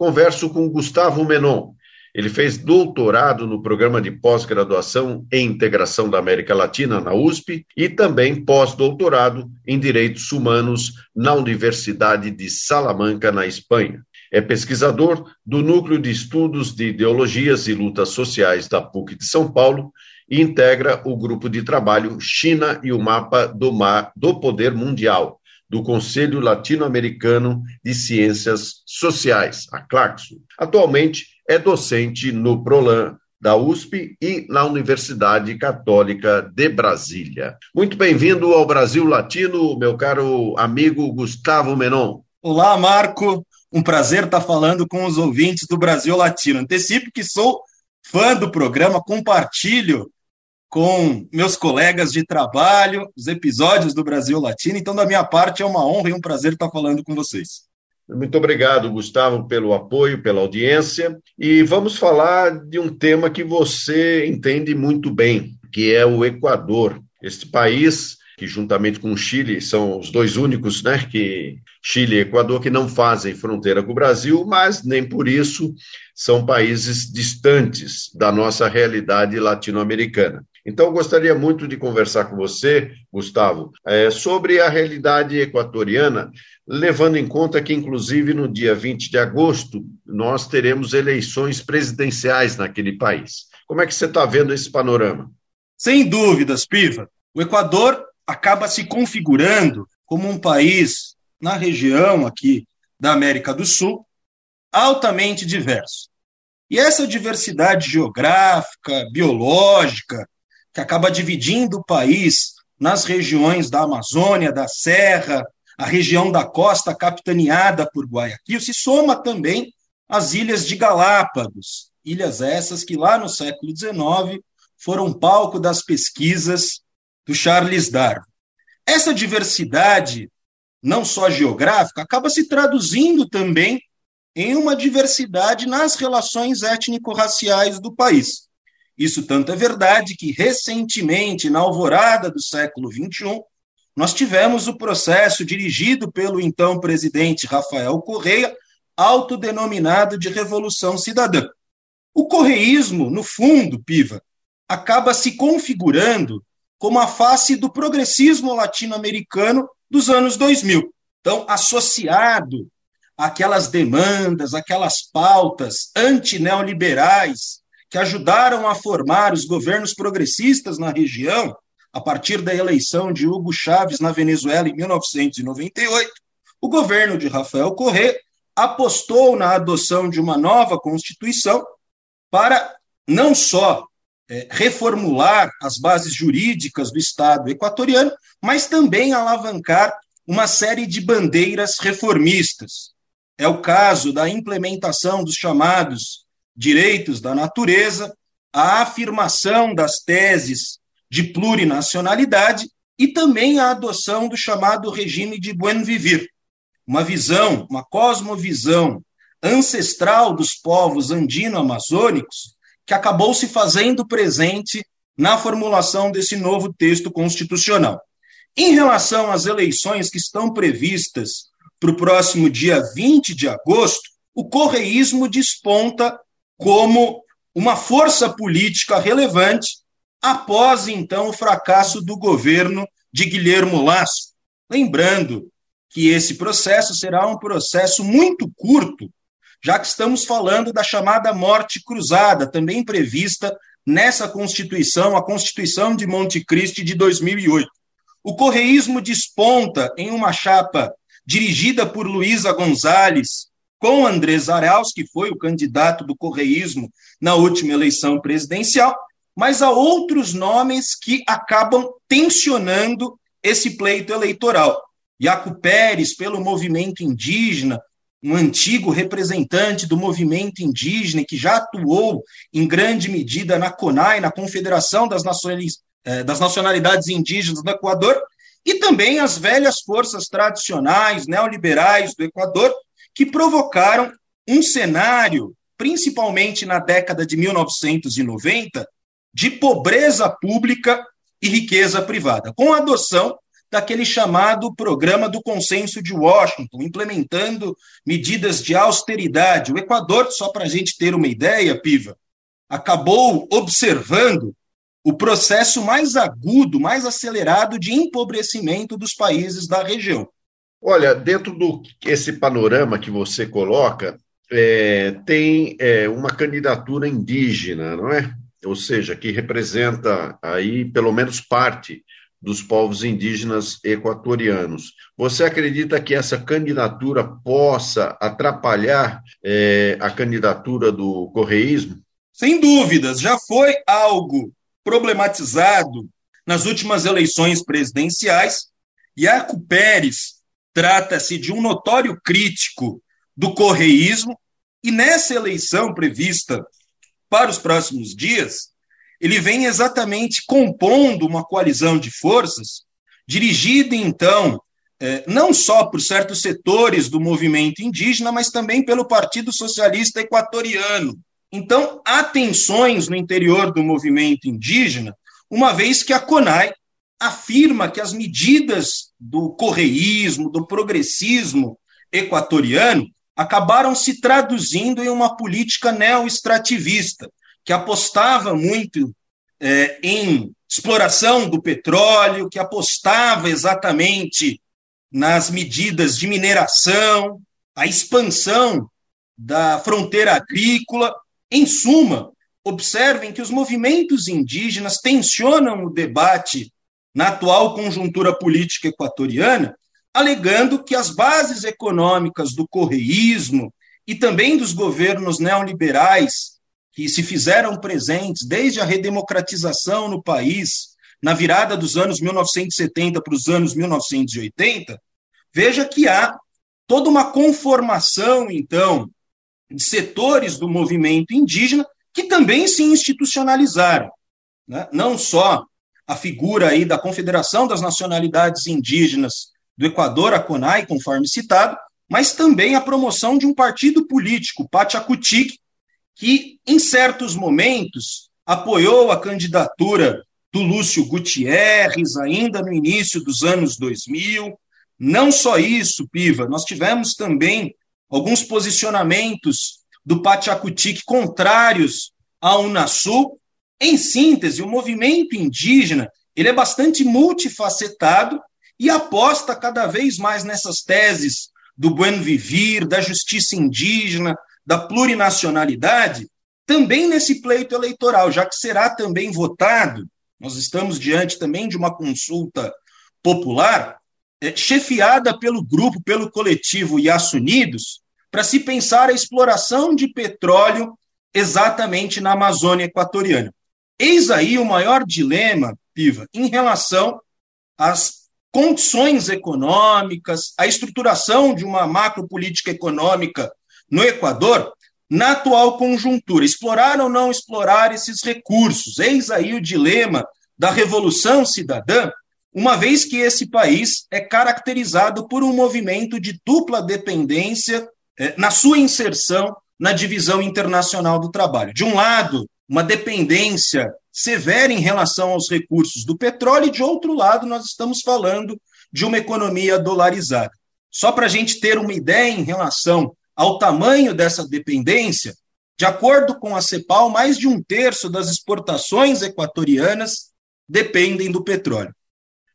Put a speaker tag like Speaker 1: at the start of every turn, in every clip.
Speaker 1: converso com Gustavo Menon. Ele fez doutorado no programa de pós-graduação em integração da América Latina na USP e também pós-doutorado em direitos humanos na Universidade de Salamanca, na Espanha. É pesquisador do Núcleo de Estudos de Ideologias e Lutas Sociais da PUC de São Paulo e integra o grupo de trabalho China e o Mapa do, Mar, do Poder Mundial, do Conselho Latino-Americano de Ciências Sociais, a CLACSO. Atualmente é docente no PROLAN da USP e na Universidade Católica de Brasília. Muito bem-vindo ao Brasil Latino, meu caro amigo Gustavo Menon.
Speaker 2: Olá, Marco. Um prazer estar falando com os ouvintes do Brasil Latino. Antecipo que sou fã do programa, compartilho com meus colegas de trabalho os episódios do Brasil Latino. Então, da minha parte, é uma honra e um prazer estar falando com vocês.
Speaker 1: Muito obrigado, Gustavo, pelo apoio, pela audiência. E vamos falar de um tema que você entende muito bem, que é o Equador. Este país que juntamente com o Chile são os dois únicos, né, que Chile e Equador que não fazem fronteira com o Brasil, mas nem por isso são países distantes da nossa realidade latino-americana. Então, gostaria muito de conversar com você, Gustavo, é, sobre a realidade equatoriana, levando em conta que, inclusive, no dia 20 de agosto, nós teremos eleições presidenciais naquele país. Como é que você está vendo esse panorama?
Speaker 2: Sem dúvidas, Piva. O Equador acaba se configurando como um país na região aqui da América do Sul altamente diverso. E essa diversidade geográfica, biológica, que acaba dividindo o país nas regiões da Amazônia, da Serra, a região da costa capitaneada por Guayaquil, se soma também às ilhas de Galápagos, ilhas essas que lá no século XIX foram palco das pesquisas do Charles Darwin. Essa diversidade, não só geográfica, acaba se traduzindo também em uma diversidade nas relações étnico-raciais do país. Isso tanto é verdade que, recentemente, na alvorada do século XXI, nós tivemos o processo dirigido pelo então presidente Rafael Correia, autodenominado de Revolução Cidadã. O correísmo, no fundo, Piva, acaba se configurando como a face do progressismo latino-americano dos anos 2000. Então, associado àquelas demandas, aquelas pautas antineoliberais que ajudaram a formar os governos progressistas na região, a partir da eleição de Hugo Chávez na Venezuela em 1998, o governo de Rafael Correa apostou na adoção de uma nova Constituição para não só é, reformular as bases jurídicas do Estado equatoriano, mas também alavancar uma série de bandeiras reformistas. É o caso da implementação dos chamados direitos da natureza, a afirmação das teses de plurinacionalidade e também a adoção do chamado regime de buen vivir, uma visão, uma cosmovisão ancestral dos povos andino-amazônicos que acabou se fazendo presente na formulação desse novo texto constitucional. Em relação às eleições que estão previstas para o próximo dia 20 de agosto, o correísmo desponta como uma força política relevante após então o fracasso do governo de Guilhermo Lasso. Lembrando que esse processo será um processo muito curto, já que estamos falando da chamada morte cruzada, também prevista nessa Constituição, a Constituição de Monte Cristo de 2008. O correísmo desponta em uma chapa dirigida por Luísa Gonzalez, com Andrés Arauz, que foi o candidato do correísmo na última eleição presidencial, mas há outros nomes que acabam tensionando esse pleito eleitoral. Iaco Pérez, pelo movimento indígena, um antigo representante do movimento indígena que já atuou em grande medida na CONAI, na Confederação das, Nações, eh, das Nacionalidades Indígenas do Equador, e também as velhas forças tradicionais neoliberais do Equador, que provocaram um cenário, principalmente na década de 1990, de pobreza pública e riqueza privada, com a adoção daquele chamado Programa do Consenso de Washington, implementando medidas de austeridade. O Equador, só para a gente ter uma ideia, Piva, acabou observando o processo mais agudo, mais acelerado de empobrecimento dos países da região.
Speaker 1: Olha, dentro do esse panorama que você coloca, é, tem é, uma candidatura indígena, não é? Ou seja, que representa aí pelo menos parte dos povos indígenas equatorianos. Você acredita que essa candidatura possa atrapalhar é, a candidatura do correísmo?
Speaker 2: Sem dúvidas, já foi algo problematizado nas últimas eleições presidenciais. Iaco Pérez trata-se de um notório crítico do correísmo, e nessa eleição prevista para os próximos dias, ele vem exatamente compondo uma coalizão de forças, dirigida então é, não só por certos setores do movimento indígena, mas também pelo Partido Socialista Equatoriano. Então, há tensões no interior do movimento indígena, uma vez que a CONAI afirma que as medidas do correísmo, do progressismo equatoriano, acabaram se traduzindo em uma política neo-extrativista, que apostava muito é, em exploração do petróleo, que apostava exatamente nas medidas de mineração, a expansão da fronteira agrícola. Em suma, observem que os movimentos indígenas tensionam o debate na atual conjuntura política equatoriana, alegando que as bases econômicas do correísmo e também dos governos neoliberais que se fizeram presentes desde a redemocratização no país, na virada dos anos 1970 para os anos 1980, veja que há toda uma conformação, então, de setores do movimento indígena que também se institucionalizaram. Né? Não só a figura aí da Confederação das Nacionalidades Indígenas do Equador, a CONAI, conforme citado, mas também a promoção de um partido político, Pachacutic, que, em certos momentos, apoiou a candidatura do Lúcio Gutierrez, ainda no início dos anos 2000. Não só isso, Piva, nós tivemos também alguns posicionamentos do Pachacutic contrários ao Unasul. Em síntese, o movimento indígena ele é bastante multifacetado e aposta cada vez mais nessas teses do buen vivir, da justiça indígena, da plurinacionalidade também nesse pleito eleitoral, já que será também votado, nós estamos diante também de uma consulta popular, é, chefiada pelo grupo, pelo coletivo Yas Unidos, para se pensar a exploração de petróleo exatamente na Amazônia Equatoriana. Eis aí o maior dilema, Piva, em relação às condições econômicas, à estruturação de uma macropolítica econômica no Equador, na atual conjuntura, explorar ou não explorar esses recursos? Eis aí o dilema da revolução cidadã, uma vez que esse país é caracterizado por um movimento de dupla dependência eh, na sua inserção na divisão internacional do trabalho. De um lado, uma dependência severa em relação aos recursos do petróleo, e de outro lado, nós estamos falando de uma economia dolarizada. Só para a gente ter uma ideia em relação ao tamanho dessa dependência, de acordo com a CEPAL, mais de um terço das exportações equatorianas dependem do petróleo.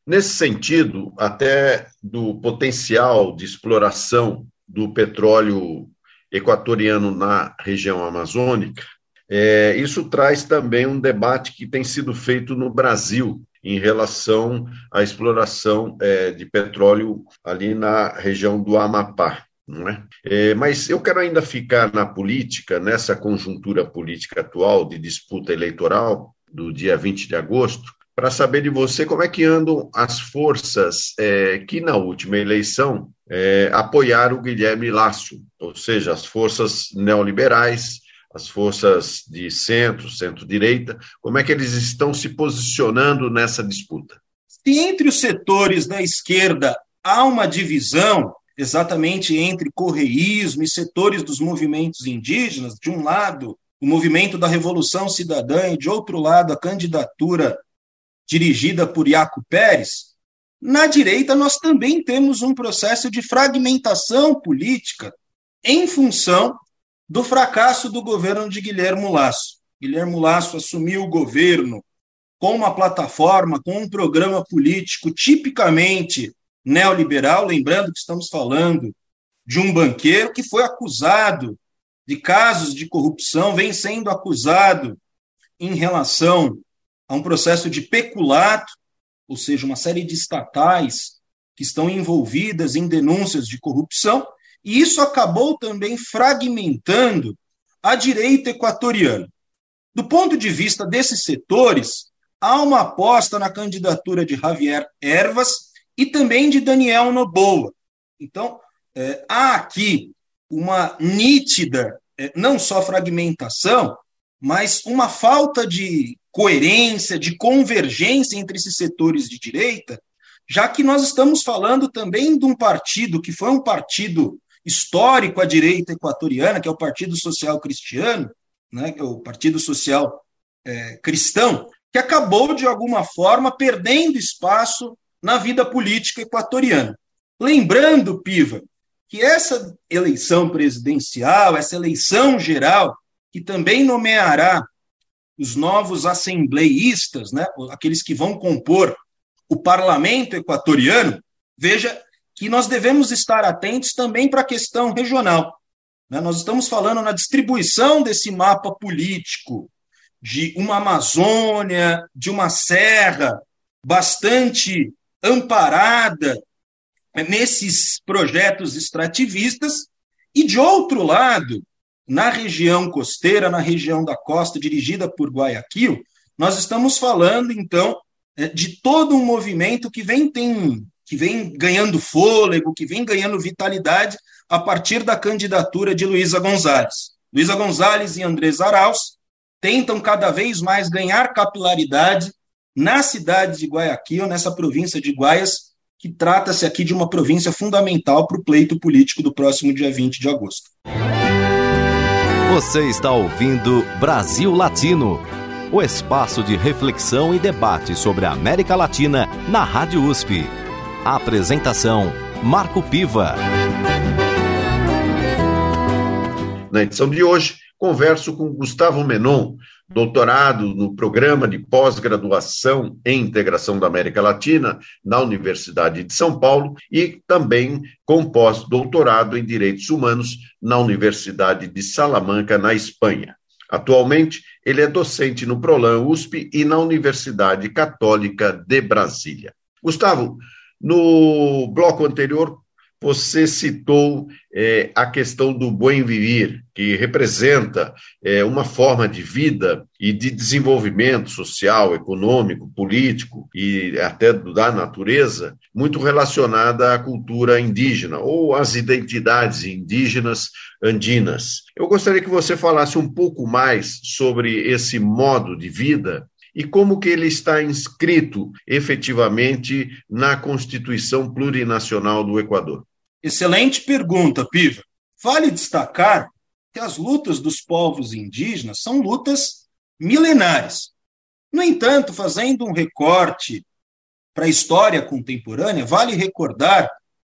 Speaker 1: Nesse sentido, até do potencial de exploração do petróleo equatoriano na região amazônica, é, isso traz também um debate que tem sido feito no Brasil em relação à exploração é, de petróleo ali na região do Amapá. Não é? É, mas eu quero ainda ficar na política, nessa conjuntura política atual de disputa eleitoral do dia 20 de agosto, para saber de você como é que andam as forças é, que na última eleição é, apoiaram o Guilherme Lácio, ou seja, as forças neoliberais, as forças de centro, centro-direita, como é que eles estão se posicionando nessa disputa?
Speaker 2: Se entre os setores da esquerda há uma divisão, exatamente entre correísmo e setores dos movimentos indígenas, de um lado, o movimento da Revolução Cidadã e, de outro lado, a candidatura dirigida por Iaco Pérez, na direita nós também temos um processo de fragmentação política em função do fracasso do governo de Guilherme Lasso. Guilherme Lasso assumiu o governo com uma plataforma, com um programa político tipicamente neoliberal, lembrando que estamos falando de um banqueiro que foi acusado de casos de corrupção, vem sendo acusado em relação a um processo de peculato, ou seja, uma série de estatais que estão envolvidas em denúncias de corrupção, e isso acabou também fragmentando a direita equatoriana. Do ponto de vista desses setores, há uma aposta na candidatura de Javier Ervas e também de Daniel Noboa. Então, é, há aqui uma nítida, é, não só fragmentação, mas uma falta de coerência, de convergência entre esses setores de direita, já que nós estamos falando também de um partido que foi um partido histórico à direita equatoriana, que é o Partido Social Cristiano, né, é o Partido Social é, Cristão, que acabou, de alguma forma, perdendo espaço na vida política equatoriana. Lembrando, Piva, que essa eleição presidencial, essa eleição geral, que também nomeará os novos assembleístas, né, aqueles que vão compor o parlamento equatoriano, veja que nós devemos estar atentos também para a questão regional. Né? Nós estamos falando na distribuição desse mapa político de uma Amazônia, de uma serra bastante amparada nesses projetos extrativistas, e de outro lado, na região costeira, na região da costa, dirigida por Guayaquil, nós estamos falando, então, é, de todo um movimento que vem, tem, que vem ganhando fôlego, que vem ganhando vitalidade a partir da candidatura de Luísa Gonzalez. Luísa Gonzalez e Andrés Arauz tentam cada vez mais ganhar capilaridade na cidade de Guayaquil, nessa província de Guaias, que trata-se aqui de uma província fundamental para o pleito político do próximo dia 20 de agosto.
Speaker 3: Você está ouvindo Brasil Latino, o espaço de reflexão e debate sobre a América Latina na Rádio USP. A apresentação: Marco Piva.
Speaker 1: Na edição de hoje, converso com Gustavo Menon, doutorado no programa de pós-graduação em integração da América Latina na Universidade de São Paulo e também com pós-doutorado em direitos humanos na Universidade de Salamanca, na Espanha. Atualmente, ele é docente no Prolan USP e na Universidade Católica de Brasília. Gustavo, no bloco anterior você citou é, a questão do bem viver, que representa é, uma forma de vida e de desenvolvimento social, econômico, político e até da natureza, muito relacionada à cultura indígena ou às identidades indígenas andinas. Eu gostaria que você falasse um pouco mais sobre esse modo de vida e como que ele está inscrito efetivamente na Constituição Plurinacional do Equador?
Speaker 2: Excelente pergunta, Piva. Vale destacar que as lutas dos povos indígenas são lutas milenares. No entanto, fazendo um recorte para a história contemporânea, vale recordar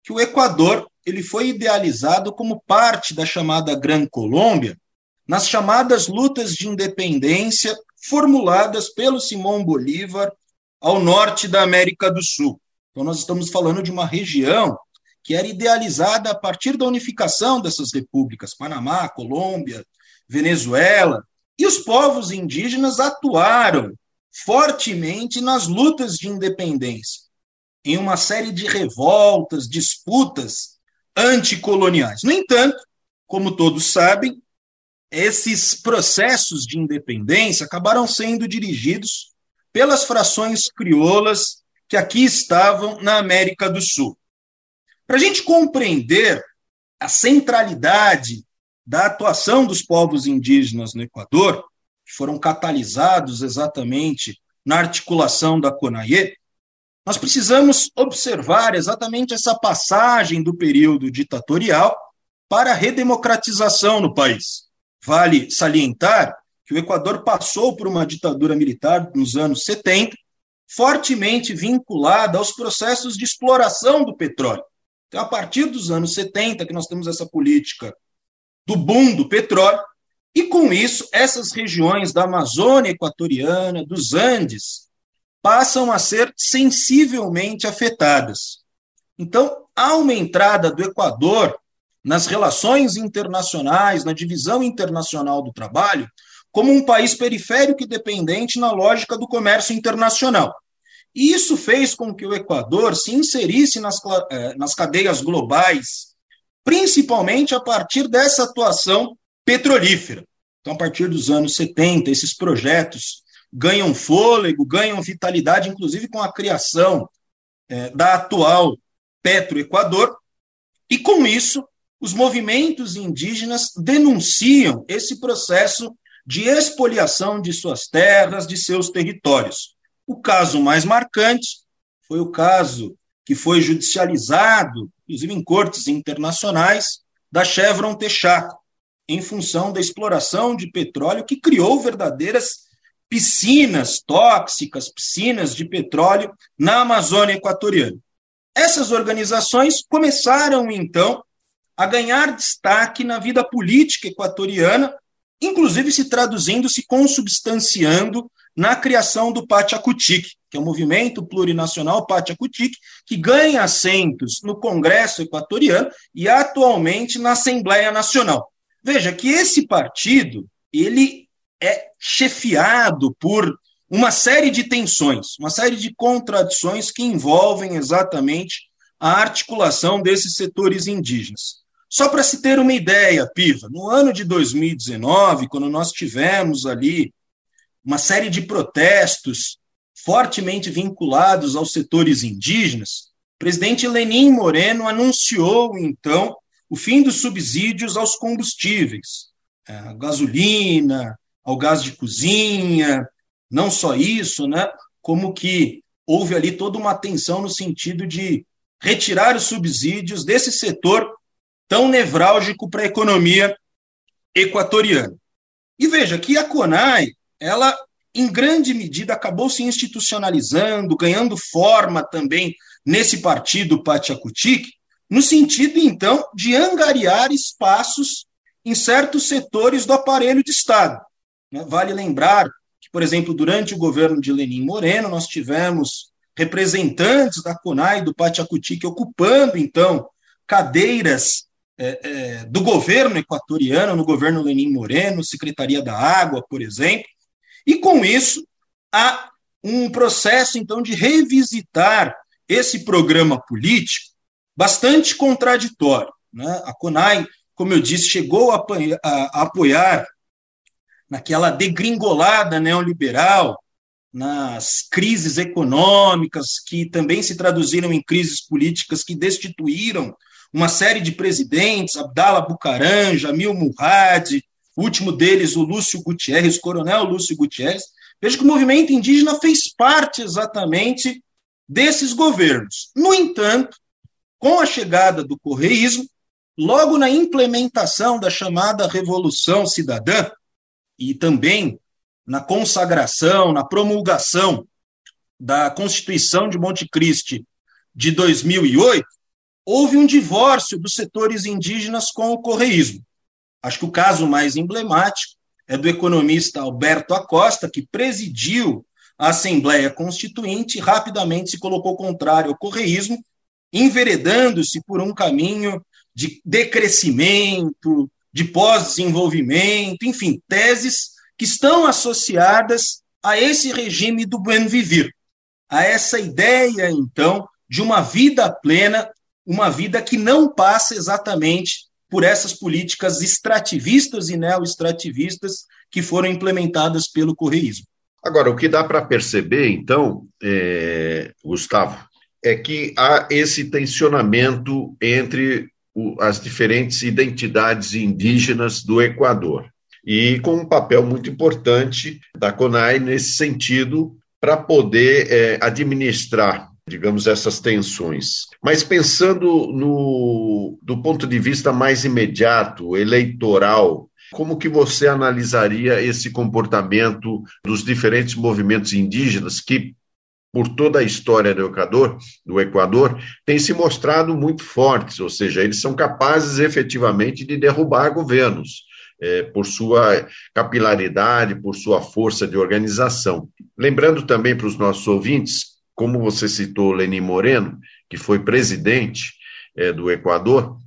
Speaker 2: que o Equador ele foi idealizado como parte da chamada Gran Colômbia nas chamadas lutas de independência formuladas pelo Simão Bolívar ao norte da América do Sul. Então, nós estamos falando de uma região que era idealizada a partir da unificação dessas repúblicas, Panamá, Colômbia, Venezuela, e os povos indígenas atuaram fortemente nas lutas de independência, em uma série de revoltas, disputas anticoloniais. No entanto, como todos sabem, esses processos de independência acabaram sendo dirigidos pelas frações crioulas que aqui estavam na América do Sul. Para a gente compreender a centralidade da atuação dos povos indígenas no Equador, que foram catalisados exatamente na articulação da CONAIE, nós precisamos observar exatamente essa passagem do período ditatorial para a redemocratização no país. Vale salientar que o Equador passou por uma ditadura militar nos anos 70, fortemente vinculada aos processos de exploração do petróleo. Então, a partir dos anos 70, que nós temos essa política do boom do petróleo, e com isso, essas regiões da Amazônia Equatoriana, dos Andes, passam a ser sensivelmente afetadas. Então, há uma entrada do Equador nas relações internacionais, na divisão internacional do trabalho, como um país periférico e dependente na lógica do comércio internacional. E isso fez com que o Equador se inserisse nas, eh, nas cadeias globais, principalmente a partir dessa atuação petrolífera. Então, a partir dos anos 70, esses projetos ganham fôlego, ganham vitalidade, inclusive com a criação é, da atual Petroequador, e com isso, os movimentos indígenas denunciam esse processo de expoliação de suas terras, de seus territórios. O caso mais marcante foi o caso que foi judicializado, inclusive em cortes internacionais, da Chevron Texaco, em função da exploração de petróleo que criou verdadeiras piscinas tóxicas, piscinas de petróleo na Amazônia Equatoriana. Essas organizações começaram, então, a ganhar destaque na vida política equatoriana, inclusive se traduzindo, se consubstanciando na criação do Pachacutic, que é o movimento plurinacional Pachacutic, que ganha assentos no Congresso equatoriano e atualmente na Assembleia Nacional. Veja que esse partido, ele é chefiado por uma série de tensões, uma série de contradições que envolvem exatamente a articulação desses setores indígenas. Só para se ter uma ideia, Piva, no ano de 2019, quando nós tivemos ali uma série de protestos fortemente vinculados aos setores indígenas, o presidente Lenin Moreno anunciou, então, o fim dos subsídios aos combustíveis, é, a gasolina, ao gás de cozinha, não só isso, né, como que houve ali toda uma atenção no sentido de retirar os subsídios desse setor tão nevrálgico para a economia equatoriana. E veja que a CONAI, ela em grande medida acabou se institucionalizando, ganhando forma também nesse partido Pachacutic, no sentido, então, de angariar espaços em certos setores do aparelho de Estado. Né? Vale lembrar que, por exemplo, durante o governo de Lenin Moreno, nós tivemos representantes da CONAI, do Pachacutic, ocupando, então, cadeiras é, é, do governo equatoriano, no governo Lenin Moreno, Secretaria da Água, por exemplo, e com isso há um processo, então, de revisitar esse programa político bastante contraditório. Né? A CONAI, como eu disse, chegou a, apoiar naquela degringolada neoliberal, nas crises econômicas, que também se traduziram em crises políticas que destituíram uma série de presidentes, Abdala Bucaram, Jamil Murad, o último deles, o Lúcio Gutierrez, coronel Lúcio Gutierrez. Veja que o movimento indígena fez parte exatamente desses governos. No entanto, com a chegada do correísmo, logo na implementação da chamada Revolução Cidadã, e também na consagração, na promulgação da Constituição de Monte Cristi de 2008, houve um divórcio dos setores indígenas com o correísmo. Acho que o caso mais emblemático é do economista Alberto Acosta, que presidiu a Assembleia Constituinte e rapidamente se colocou contrário ao correísmo enveredando-se por um caminho de decrescimento, de pós-desenvolvimento, enfim, teses que estão associadas a esse regime do buen vivir, a essa ideia, então, de uma vida plena, uma vida que não passa exatamente por essas políticas extrativistas e neo-extrativistas que foram implementadas pelo correísmo.
Speaker 1: Agora, o que dá para perceber, então, é, Gustavo, é que há esse tensionamento entre o, as diferentes identidades indígenas do Equador. E com um papel muito importante da CONAI nesse sentido, para poder é, administrar digamos, essas tensões. Mas pensando no, do ponto de vista mais imediato, eleitoral, como que você analisaria esse comportamento dos diferentes movimentos indígenas que, por toda a história do Equador, do Equador, têm se mostrado muito fortes, ou seja, eles são capazes efetivamente de derrubar governos. É, por sua capilaridade, por sua força de organização. Lembrando também para os nossos ouvintes, como você citou Lenin Moreno, que foi presidente é, do Equador,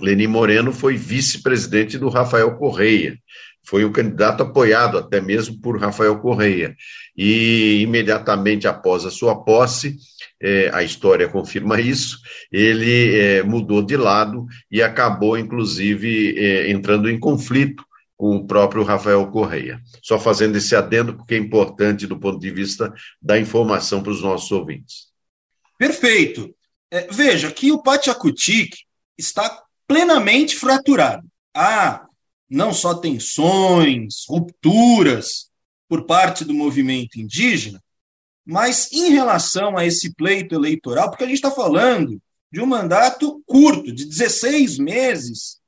Speaker 1: Lenin Moreno foi vice-presidente do Rafael Correia, foi um candidato apoiado até mesmo por Rafael Correia. E imediatamente após a sua posse, é, a história confirma isso, ele é, mudou de lado e acabou, inclusive, é, entrando em conflito com o próprio Rafael Correia. Só fazendo esse adendo, porque é importante do ponto de vista da informação para os nossos ouvintes.
Speaker 2: Perfeito. É, veja que o Pachacutic está plenamente fraturado. Há não só tensões, rupturas por parte do movimento indígena, mas em relação a esse pleito eleitoral, porque a gente está falando de um mandato curto, de 16 meses,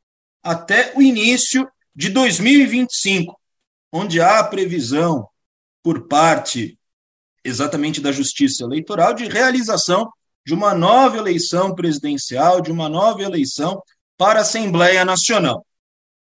Speaker 2: até o início de 2025, onde há a previsão por parte exatamente da Justiça Eleitoral de realização de uma nova eleição presidencial, de uma nova eleição para a Assembleia Nacional.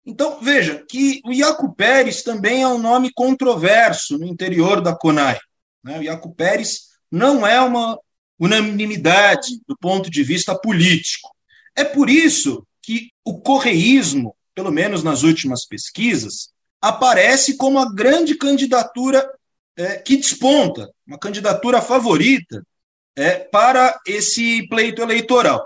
Speaker 2: Então, veja que o Iaco Pérez também é um nome controverso no interior da CONAI. Né? O Iaco Pérez não é uma unanimidade do ponto de vista político. É por isso que o correísmo, pelo menos nas últimas pesquisas, aparece como a grande candidatura é, que desponta, uma candidatura favorita é, para esse pleito eleitoral.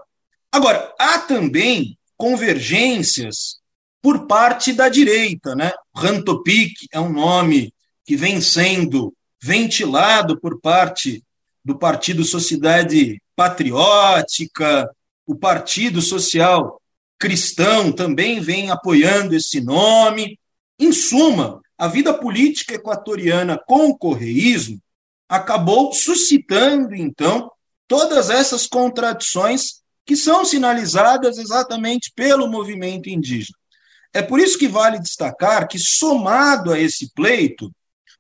Speaker 2: Agora, há também convergências por parte da direita. Né? Rantopic é um nome que vem sendo ventilado por parte do Partido Sociedade Patriótica, o Partido Social Cristão também vem apoiando esse nome. Em suma, a vida política equatoriana com o correísmo acabou suscitando, então, todas essas contradições que são sinalizadas exatamente pelo movimento indígena. É por isso que vale destacar que, somado a esse pleito,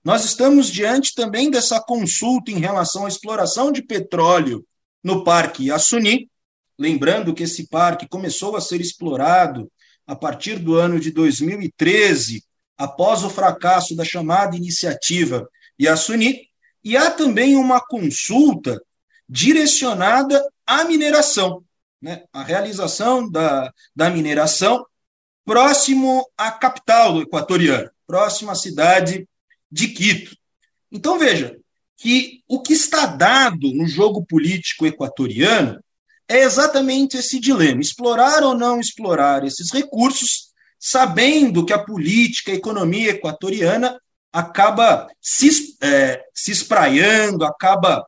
Speaker 2: nós estamos diante também dessa consulta em relação à exploração de petróleo no Parque Assuni. Lembrando que esse parque começou a ser explorado a partir do ano de 2013, após o fracasso da chamada iniciativa Yasuni, e há também uma consulta direcionada à mineração né, a realização da, da mineração próximo à capital do equatoriano, próximo à cidade de Quito. Então, veja que o que está dado no jogo político equatoriano é exatamente esse dilema: explorar ou não explorar esses recursos, sabendo que a política, a economia equatoriana acaba se, é, se espraiando, acaba,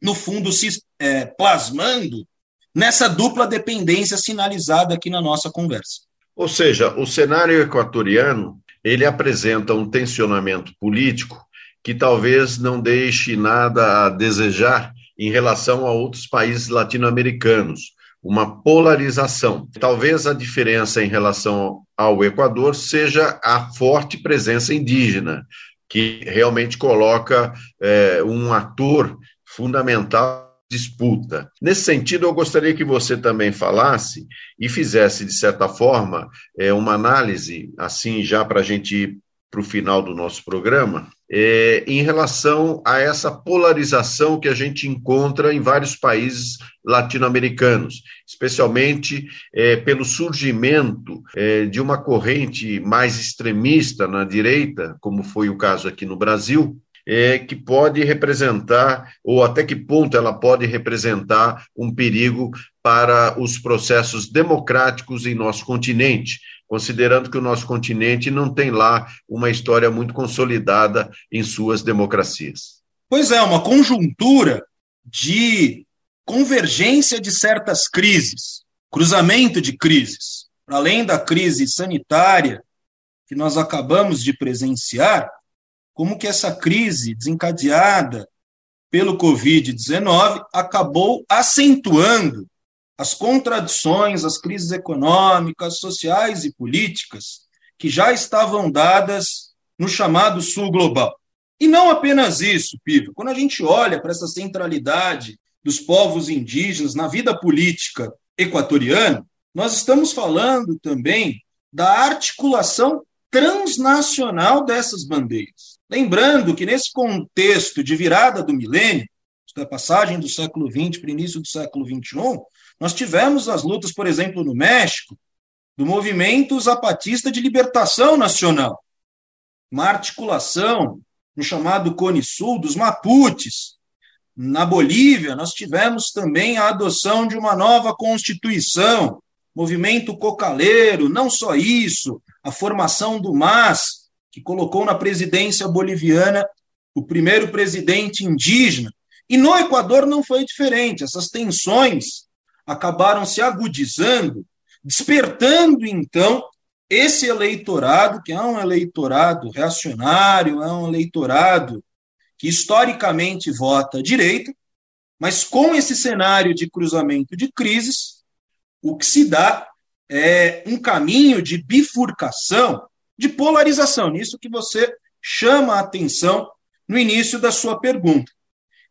Speaker 2: no fundo, se é, plasmando nessa dupla dependência sinalizada aqui na nossa conversa.
Speaker 1: Ou seja, o cenário equatoriano ele apresenta um tensionamento político que talvez não deixe nada a desejar em relação a outros países latino-americanos, uma polarização. Talvez a diferença em relação ao Equador seja a forte presença indígena, que realmente coloca é, um ator fundamental disputa. Nesse sentido, eu gostaria que você também falasse e fizesse, de certa forma, é, uma análise, assim, já para a gente ir para o final do nosso programa, é, em relação a essa polarização que a gente encontra em vários países latino-americanos, especialmente é, pelo surgimento é, de uma corrente mais extremista na direita, como foi o caso aqui no Brasil, é, que pode representar, ou até que ponto ela pode representar um perigo para os processos democráticos em nosso continente, considerando que o nosso continente não tem lá uma história muito consolidada em suas democracias.
Speaker 2: Pois é, uma conjuntura de convergência de certas crises, cruzamento de crises. Além da crise sanitária que nós acabamos de presenciar, como que essa crise desencadeada pelo Covid-19 acabou acentuando as contradições, as crises econômicas, sociais e políticas que já estavam dadas no chamado Sul Global. E não apenas isso, Piva. Quando a gente olha para essa centralidade dos povos indígenas na vida política equatoriana, nós estamos falando também da articulação transnacional dessas bandeiras. Lembrando que nesse contexto de virada do milênio, da passagem do século XX para o início do século XXI, nós tivemos as lutas, por exemplo, no México, do movimento zapatista de libertação nacional, uma articulação no chamado Cone Sul dos Mapuches. Na Bolívia, nós tivemos também a adoção de uma nova constituição, movimento cocaleiro, não só isso, a formação do MAS, que colocou na presidência boliviana o primeiro presidente indígena. E no Equador não foi diferente. Essas tensões acabaram se agudizando, despertando então esse eleitorado, que é um eleitorado reacionário, é um eleitorado que historicamente vota à direita, mas com esse cenário de cruzamento de crises, o que se dá é um caminho de bifurcação, de polarização, nisso que você chama a atenção no início da sua pergunta.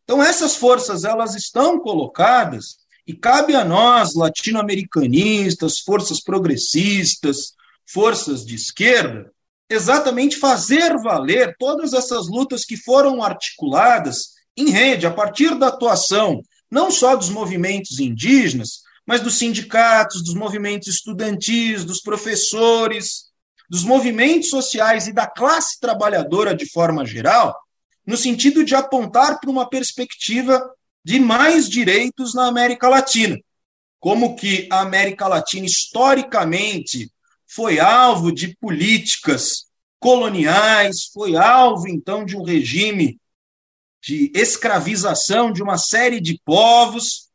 Speaker 2: Então essas forças elas estão colocadas e cabe a nós, latino-americanistas, forças progressistas, forças de esquerda, exatamente fazer valer todas essas lutas que foram articuladas em rede, a partir da atuação não só dos movimentos indígenas, mas dos sindicatos, dos movimentos estudantis, dos professores, dos movimentos sociais e da classe trabalhadora de forma geral, no sentido de apontar para uma perspectiva de mais direitos na América Latina. Como que a América Latina historicamente foi alvo de políticas coloniais, foi alvo então de um regime de escravização de uma série de povos.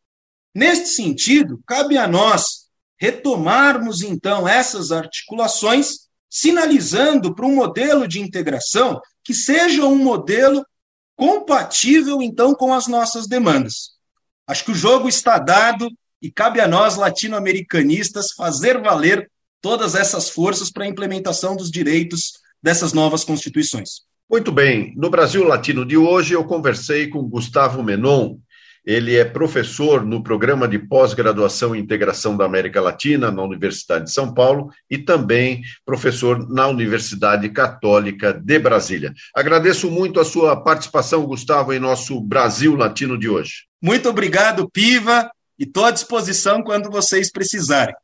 Speaker 2: Neste sentido, cabe a nós retomarmos então essas articulações, sinalizando para um modelo de integração que seja um modelo compatível, então, com as nossas demandas. Acho que o jogo está dado e cabe a nós, latino-americanistas, fazer valer todas essas forças para a implementação dos direitos dessas novas constituições.
Speaker 1: Muito bem. No Brasil Latino de hoje, eu conversei com Gustavo Menon, ele é professor no programa de pós-graduação e integração da América Latina na Universidade de São Paulo e também professor na Universidade Católica de Brasília. Agradeço muito a sua participação, Gustavo, em nosso Brasil Latino de hoje.
Speaker 2: Muito obrigado, Piva, e estou à disposição quando vocês precisarem.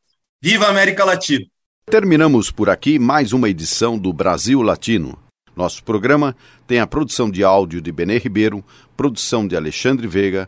Speaker 2: Viva a América Latina!
Speaker 3: Terminamos por aqui mais uma edição do Brasil Latino. Nosso programa tem a produção de áudio de Benê Ribeiro, produção de Alexandre Veiga,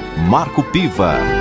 Speaker 4: Marco Piva.